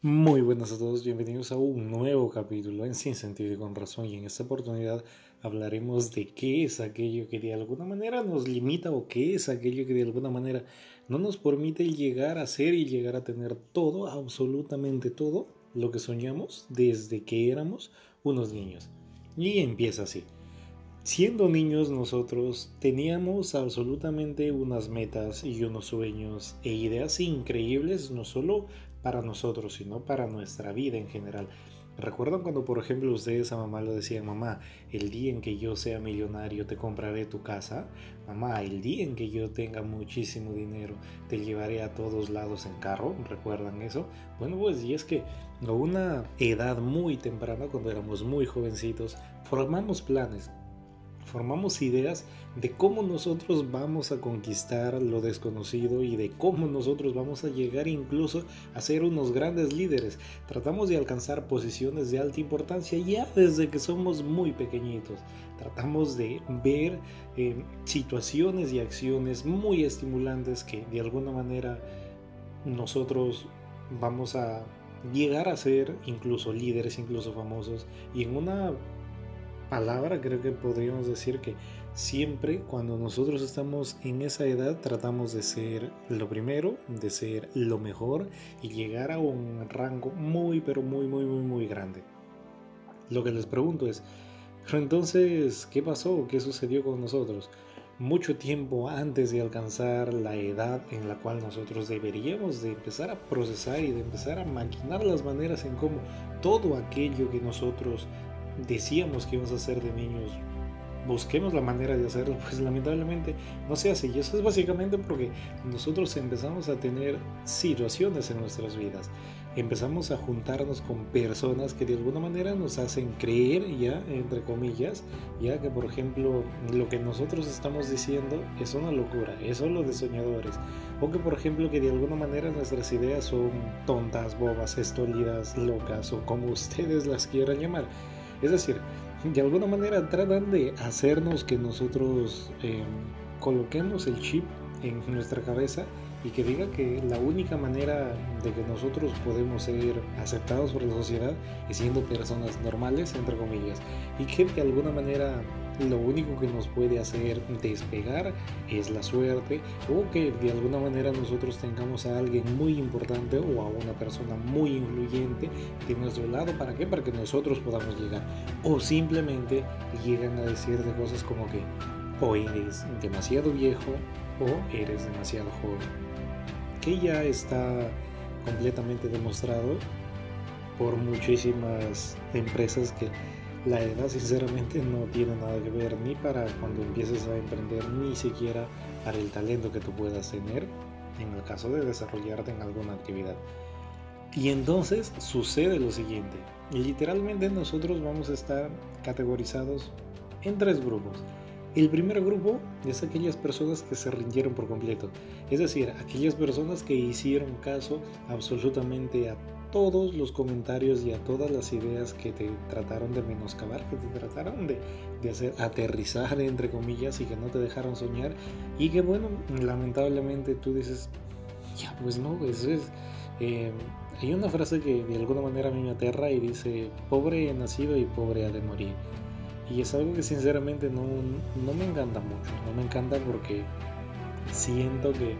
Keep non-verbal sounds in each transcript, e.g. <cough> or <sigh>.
Muy buenas a todos, bienvenidos a un nuevo capítulo en Sin Sentido y con Razón y en esta oportunidad hablaremos de qué es aquello que de alguna manera nos limita o qué es aquello que de alguna manera no nos permite llegar a ser y llegar a tener todo, absolutamente todo lo que soñamos desde que éramos unos niños. Y empieza así. Siendo niños nosotros teníamos absolutamente unas metas y unos sueños e ideas increíbles, no solo para nosotros, sino para nuestra vida en general. ¿Recuerdan cuando, por ejemplo, ustedes a mamá lo decían, mamá, el día en que yo sea millonario te compraré tu casa? Mamá, el día en que yo tenga muchísimo dinero te llevaré a todos lados en carro. ¿Recuerdan eso? Bueno, pues y es que a una edad muy temprana, cuando éramos muy jovencitos, formamos planes, formamos ideas de cómo nosotros vamos a conquistar lo desconocido y de cómo nosotros vamos a llegar incluso a ser unos grandes líderes. Tratamos de alcanzar posiciones de alta importancia ya desde que somos muy pequeñitos. Tratamos de ver eh, situaciones y acciones muy estimulantes que de alguna manera nosotros vamos a llegar a ser incluso líderes, incluso famosos y en una palabra creo que podríamos decir que siempre cuando nosotros estamos en esa edad tratamos de ser lo primero, de ser lo mejor y llegar a un rango muy pero muy muy muy muy grande. Lo que les pregunto es, pero entonces, ¿qué pasó? ¿Qué sucedió con nosotros? Mucho tiempo antes de alcanzar la edad en la cual nosotros deberíamos de empezar a procesar y de empezar a maquinar las maneras en cómo todo aquello que nosotros decíamos que íbamos a hacer de niños, busquemos la manera de hacerlo, <laughs> pues lamentablemente no se hace. Y eso es básicamente porque nosotros empezamos a tener situaciones en nuestras vidas. Empezamos a juntarnos con personas que de alguna manera nos hacen creer ya, entre comillas, ya que por ejemplo lo que nosotros estamos diciendo es una locura, es solo de soñadores. O que por ejemplo que de alguna manera nuestras ideas son tontas, bobas, estolidas, locas o como <laughs> ustedes las quieran llamar. Es decir, de alguna manera tratan de hacernos que nosotros eh, coloquemos el chip en nuestra cabeza y que diga que la única manera de que nosotros podemos ser aceptados por la sociedad es siendo personas normales, entre comillas, y que de alguna manera lo único que nos puede hacer despegar es la suerte o que de alguna manera nosotros tengamos a alguien muy importante o a una persona muy influyente de nuestro lado. ¿Para qué? Para que nosotros podamos llegar. O simplemente llegan a decirte cosas como que o eres demasiado viejo o eres demasiado joven. Que ya está completamente demostrado por muchísimas empresas que la edad sinceramente no tiene nada que ver ni para cuando empieces a emprender, ni siquiera para el talento que tú puedas tener en el caso de desarrollarte en alguna actividad. Y entonces sucede lo siguiente, literalmente nosotros vamos a estar categorizados en tres grupos. El primer grupo es aquellas personas que se rindieron por completo, es decir, aquellas personas que hicieron caso absolutamente a todos los comentarios y a todas las ideas que te trataron de menoscabar, que te trataron de, hacer aterrizar entre comillas y que no te dejaron soñar y que bueno, lamentablemente tú dices, ya pues no, eso es... Eh, hay una frase que de alguna manera a mí me aterra y dice, pobre he nacido y pobre ha de morir. Y es algo que sinceramente no, no me encanta mucho, no me encanta porque siento que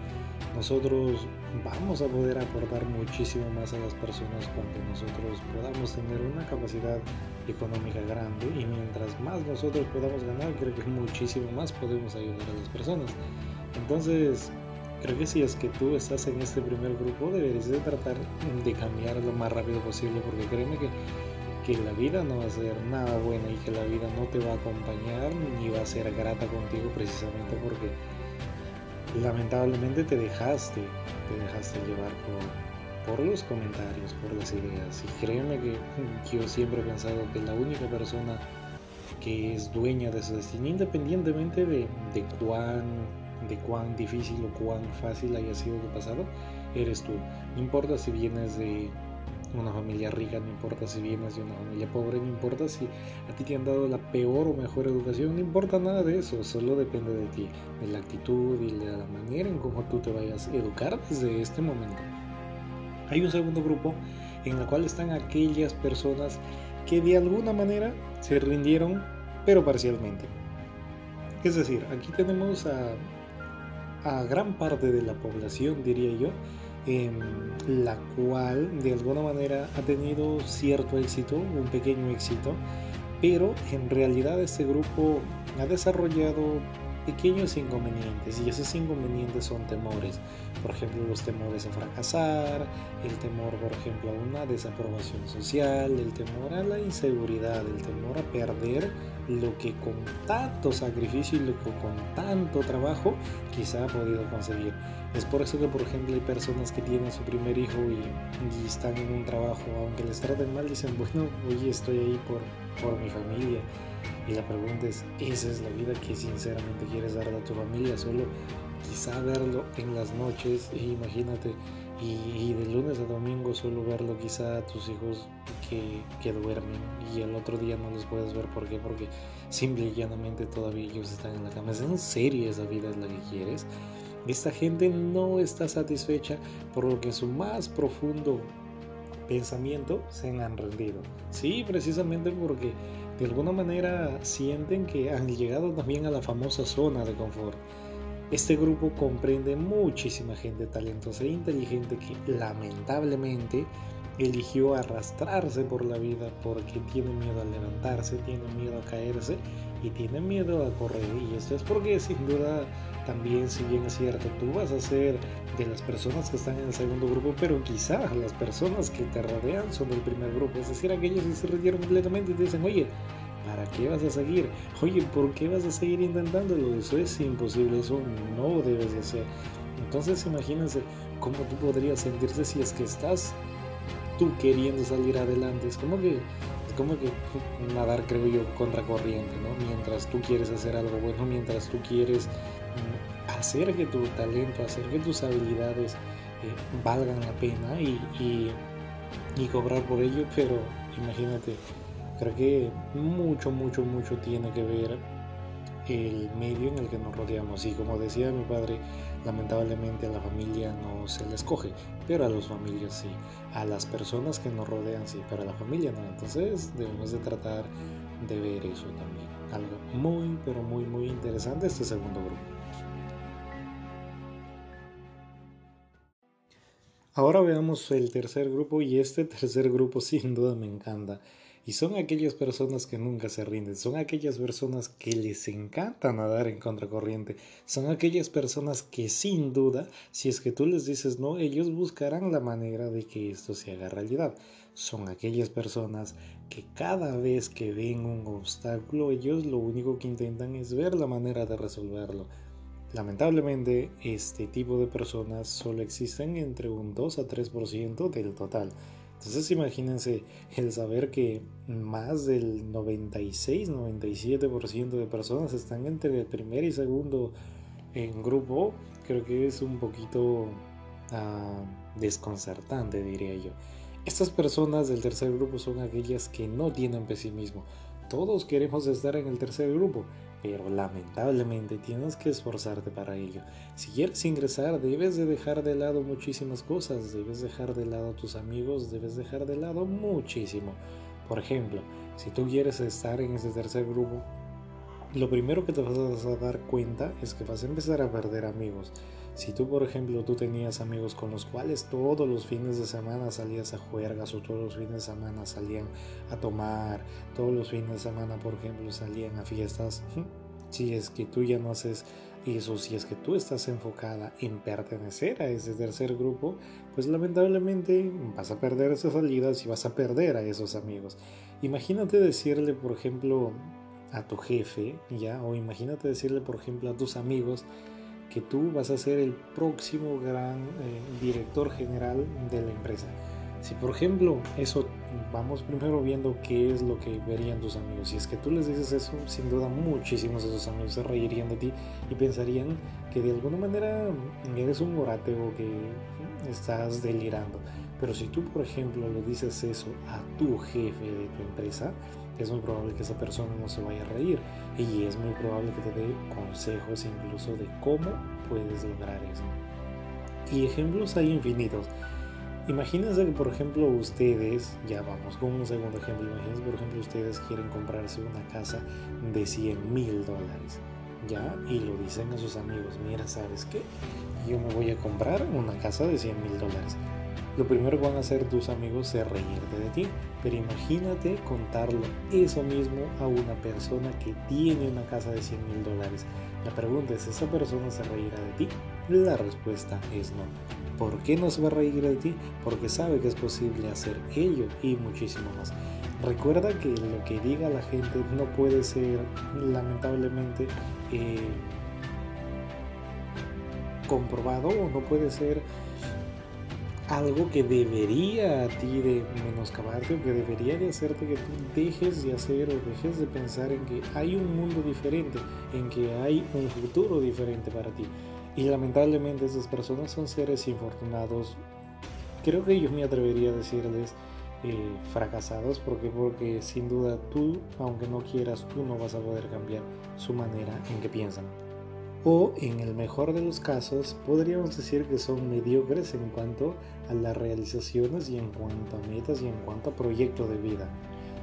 nosotros vamos a poder aportar muchísimo más a las personas cuando nosotros podamos tener una capacidad económica grande y mientras más nosotros podamos ganar, creo que muchísimo más podemos ayudar a las personas. Entonces, creo que si es que tú estás en este primer grupo, deberías de tratar de cambiar lo más rápido posible porque créeme que que la vida no va a ser nada buena y que la vida no te va a acompañar ni va a ser grata contigo precisamente porque lamentablemente te dejaste, te dejaste llevar por, por los comentarios, por las ideas. Y créeme que yo siempre he pensado que la única persona que es dueña de su destino, independientemente de, de cuán de cuán difícil o cuán fácil haya sido tu pasado, eres tú. No importa si vienes de una familia rica, no importa si vienes de una familia pobre, no importa si a ti te han dado la peor o mejor educación, no importa nada de eso, solo depende de ti, de la actitud y de la manera en cómo tú te vayas a educar desde este momento. Hay un segundo grupo en la cual están aquellas personas que de alguna manera se rindieron, pero parcialmente. Es decir, aquí tenemos a, a gran parte de la población, diría yo, en la cual de alguna manera ha tenido cierto éxito, un pequeño éxito, pero en realidad este grupo ha desarrollado pequeños inconvenientes y esos inconvenientes son temores. Por ejemplo, los temores a fracasar, el temor, por ejemplo, a una desaprobación social, el temor a la inseguridad, el temor a perder lo que con tanto sacrificio y lo que con tanto trabajo quizá ha podido conseguir. Es por eso que, por ejemplo, hay personas que tienen su primer hijo y, están en un trabajo, aunque les traten mal, dicen, bueno, hoy estoy ahí por, por mi familia. Y la pregunta es, ¿esa es la vida que sinceramente quieres darle a tu familia? Solo quizá verlo en las noches, imagínate, y, de lunes a domingo solo verlo quizá a tus hijos que, duermen y el otro día no los puedes ver. ¿Por qué? Porque simple y llanamente todavía ellos están en la cama. ¿Es en serio esa vida es la que quieres? Esta gente no está satisfecha por lo que en su más profundo pensamiento se han rendido. Sí, precisamente porque de alguna manera sienten que han llegado también a la famosa zona de confort. Este grupo comprende muchísima gente talentosa e inteligente que lamentablemente eligió arrastrarse por la vida porque tiene miedo a levantarse, tiene miedo a caerse y tiene miedo a correr. Y esto es porque sin duda también, si bien es cierto, tú vas a ser de las personas que están en el segundo grupo, pero quizás las personas que te rodean son del primer grupo. Es decir, aquellos que se rindieron completamente y te dicen, oye, ¿para qué vas a seguir? Oye, ¿por qué vas a seguir intentándolo? Eso es imposible, eso no debes de hacer. Entonces imagínense cómo tú podrías sentirse si es que estás tú queriendo salir adelante. Es como que, es como que nadar, creo yo, contracorriente, ¿no? Mientras tú quieres hacer algo bueno, mientras tú quieres mm, hacer que tu talento, hacer que tus habilidades eh, valgan la pena y, y, y cobrar por ello, pero imagínate, creo que mucho, mucho, mucho tiene que ver el medio en el que nos rodeamos. Y como decía mi padre, lamentablemente a la familia no se les coge, pero a las familias sí. A las personas que nos rodean sí, pero a la familia no. Entonces debemos de tratar de ver eso también. Algo muy, pero muy, muy interesante este segundo grupo. Ahora veamos el tercer grupo y este tercer grupo <laughs> sin duda me encanta. Y son aquellas personas que nunca se rinden, son aquellas personas que les encanta nadar en contracorriente, son aquellas personas que sin duda, si es que tú les dices no, ellos buscarán la manera de que esto se haga realidad. Son aquellas personas que cada vez que ven un obstáculo, ellos lo único que intentan es ver la manera de resolverlo. Lamentablemente, este tipo de personas solo existen entre un 2 a 3% del total. Entonces imagínense el saber que más del 96-97% de personas están entre el primer y segundo en grupo, creo que es un poquito ah, desconcertante, diría yo. Estas personas del tercer grupo son aquellas que no tienen pesimismo. Todos queremos estar en el tercer grupo, pero lamentablemente tienes que esforzarte para ello. Si quieres ingresar, debes de dejar de lado muchísimas cosas, debes dejar de lado a tus amigos, debes dejar de lado muchísimo. Por ejemplo, si tú quieres estar en ese tercer grupo, lo primero que te vas a dar cuenta es que vas a empezar a perder amigos. Si tú, por ejemplo, tú tenías amigos con los cuales todos los fines de semana salías a juergas o todos los fines de semana salían a tomar, todos los fines de semana, por ejemplo, salían a fiestas, si es que tú ya no haces eso, si es que tú estás enfocada en pertenecer a ese tercer grupo, pues lamentablemente vas a perder esas salidas y vas a perder a esos amigos. Imagínate decirle, por ejemplo, a tu jefe, ya, o imagínate decirle, por ejemplo, a tus amigos, que tú vas a ser el próximo gran eh, director general de la empresa. Si por ejemplo eso, vamos primero viendo qué es lo que verían tus amigos. Si es que tú les dices eso, sin duda muchísimos de tus amigos se reirían de ti y pensarían que de alguna manera eres un orate o que estás delirando. Pero si tú, por ejemplo, le dices eso a tu jefe de tu empresa, es muy probable que esa persona no se vaya a reír y es muy probable que te dé consejos incluso de cómo puedes lograr eso. Y ejemplos hay infinitos. Imagínense que, por ejemplo, ustedes, ya vamos con un segundo ejemplo, imagínense, por ejemplo, ustedes quieren comprarse una casa de 100 mil dólares, ¿ya? Y lo dicen a sus amigos, mira, ¿sabes qué? Yo me voy a comprar una casa de 100 mil dólares. Lo primero que van a hacer tus amigos es reírte de ti, pero imagínate contarlo eso mismo a una persona que tiene una casa de 100 mil dólares. La pregunta es, ¿esa persona se reirá de ti? La respuesta es no. ¿Por qué no se va a reír de ti? Porque sabe que es posible hacer ello y muchísimo más. Recuerda que lo que diga la gente no puede ser, lamentablemente, eh, comprobado o no puede ser algo que debería a ti de menoscabarte o que debería de hacerte que tú dejes de hacer o dejes de pensar en que hay un mundo diferente, en que hay un futuro diferente para ti. Y lamentablemente esas personas son seres infortunados. Creo que yo me atrevería a decirles eh, fracasados porque porque sin duda tú, aunque no quieras, tú no vas a poder cambiar su manera en que piensan. O en el mejor de los casos, podríamos decir que son mediocres en cuanto a las realizaciones y en cuanto a metas y en cuanto a proyecto de vida.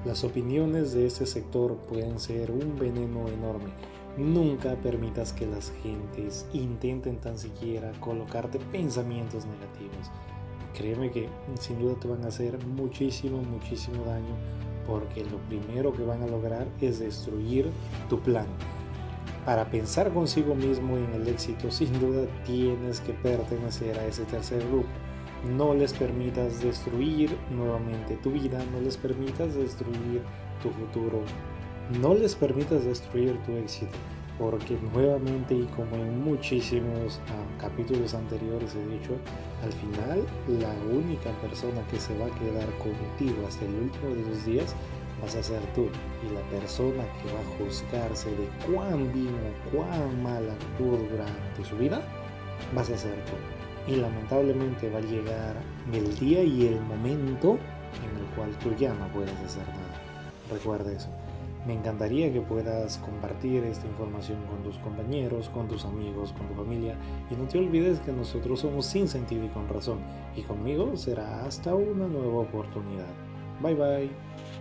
Las opiniones de este sector pueden ser un veneno enorme Nunca permitas que las gentes intenten tan siquiera colocarte pensamientos negativos. Créeme que sin duda te van a hacer muchísimo, muchísimo daño porque lo primero que van a lograr es destruir tu plan. Para pensar consigo mismo en el éxito, sin duda tienes que pertenecer a ese tercer grupo. No les permitas destruir nuevamente tu vida, no les permitas destruir tu futuro no les permitas destruir tu éxito, porque nuevamente y como en muchísimos ah, capítulos anteriores he dicho, al final la única persona que se va a quedar contigo hasta el último de los días vas a ser tú y la persona que va a juzgarse de cuán bien o cuán mal actuó durante su vida vas a ser tú. Y lamentablemente va a llegar el día y el momento en el cual tú ya no puedes hacer nada. Recuerda eso. Me encantaría que puedas compartir esta información con tus compañeros, con tus amigos, con tu familia. Y no te olvides que nosotros somos sin sentido y con razón. Y conmigo será hasta una nueva oportunidad. Bye bye.